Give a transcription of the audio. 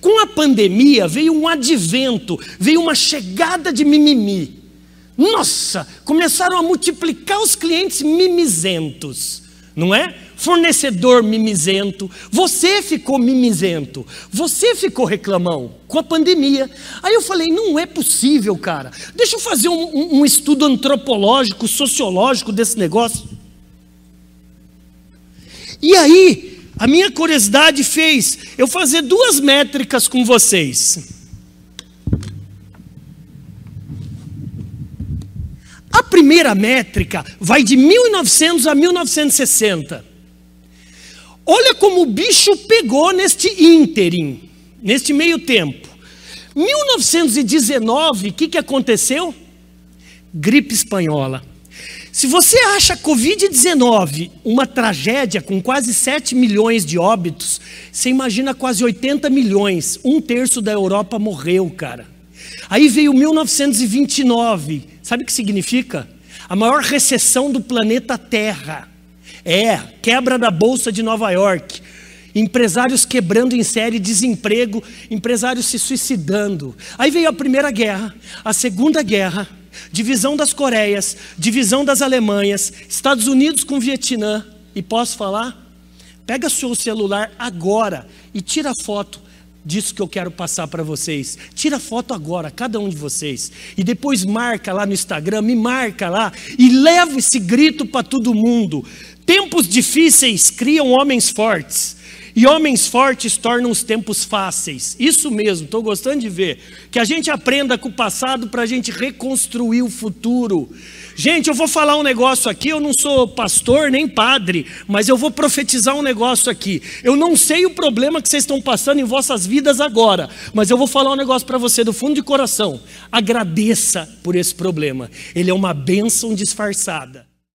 Com a pandemia veio um advento, veio uma chegada de mimimi. Nossa, começaram a multiplicar os clientes mimizentos, não é? Fornecedor mimizento, você ficou mimizento, você ficou reclamão com a pandemia. Aí eu falei: não é possível, cara. Deixa eu fazer um, um, um estudo antropológico, sociológico desse negócio. E aí, a minha curiosidade fez eu fazer duas métricas com vocês. A primeira métrica vai de 1900 a 1960. Olha como o bicho pegou neste ínterim, neste meio tempo. 1919, o que, que aconteceu? Gripe espanhola. Se você acha a Covid-19 uma tragédia com quase 7 milhões de óbitos, você imagina quase 80 milhões. Um terço da Europa morreu, cara. Aí veio 1929. Sabe o que significa? A maior recessão do planeta Terra. É, quebra da Bolsa de Nova York. Empresários quebrando em série, desemprego, empresários se suicidando. Aí veio a Primeira Guerra, a Segunda Guerra divisão das Coreias, divisão das Alemanhas, Estados Unidos com Vietnã. E posso falar? Pega seu celular agora e tira foto disso que eu quero passar para vocês. Tira foto agora, cada um de vocês. E depois marca lá no Instagram, me marca lá e leva esse grito para todo mundo. Tempos difíceis criam homens fortes. E homens fortes tornam os tempos fáceis. Isso mesmo, estou gostando de ver. Que a gente aprenda com o passado para a gente reconstruir o futuro. Gente, eu vou falar um negócio aqui. Eu não sou pastor nem padre, mas eu vou profetizar um negócio aqui. Eu não sei o problema que vocês estão passando em vossas vidas agora, mas eu vou falar um negócio para você do fundo de coração. Agradeça por esse problema. Ele é uma bênção disfarçada.